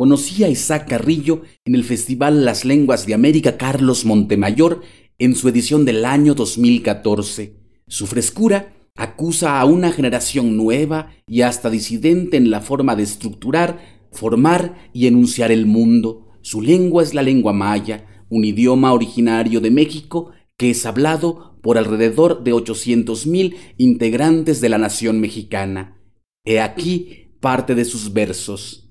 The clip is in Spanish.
conocí a Isaac Carrillo en el Festival Las Lenguas de América Carlos Montemayor en su edición del año 2014. Su frescura acusa a una generación nueva y hasta disidente en la forma de estructurar, formar y enunciar el mundo. Su lengua es la lengua maya, un idioma originario de México que es hablado por alrededor de 800.000 integrantes de la nación mexicana. He aquí parte de sus versos.